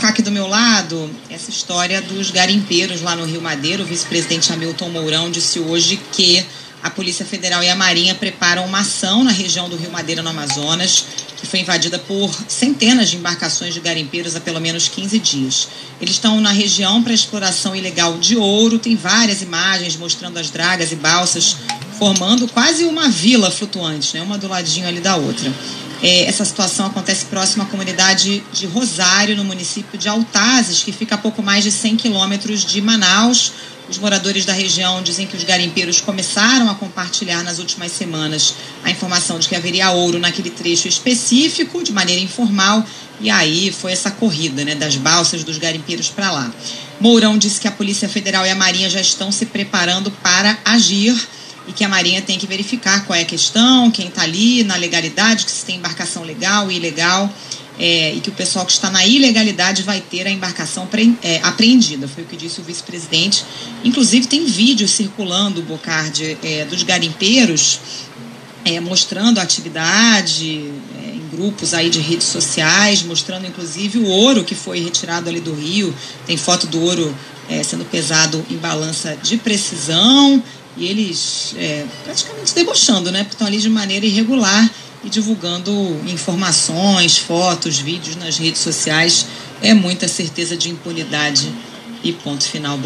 colocar aqui do meu lado essa história dos garimpeiros lá no Rio Madeiro. O vice-presidente Hamilton Mourão disse hoje que a Polícia Federal e a Marinha preparam uma ação na região do Rio Madeira, no Amazonas, que foi invadida por centenas de embarcações de garimpeiros há pelo menos 15 dias. Eles estão na região para exploração ilegal de ouro, tem várias imagens mostrando as dragas e balsas formando quase uma vila flutuante, né? uma do ladinho ali da outra. É, essa situação acontece próximo à comunidade de Rosário, no município de Altazes, que fica a pouco mais de 100 quilômetros de Manaus. Os moradores da região dizem que os garimpeiros começaram a compartilhar nas últimas semanas a informação de que haveria ouro naquele trecho específico, de maneira informal, e aí foi essa corrida né, das balsas dos garimpeiros para lá. Mourão disse que a Polícia Federal e a Marinha já estão se preparando para agir e que a Marinha tem que verificar qual é a questão, quem está ali, na legalidade, que se tem embarcação legal e ilegal, é, e que o pessoal que está na ilegalidade vai ter a embarcação pre, é, apreendida. Foi o que disse o vice-presidente. Inclusive, tem vídeo circulando, Bocardi, é, dos garimpeiros é, mostrando a atividade é, em grupos aí de redes sociais, mostrando inclusive o ouro que foi retirado ali do rio. Tem foto do ouro é, sendo pesado em balança de precisão e eles é, praticamente debochando, né? Porque estão ali de maneira irregular e divulgando informações, fotos, vídeos nas redes sociais. É muita certeza de impunidade e ponto final.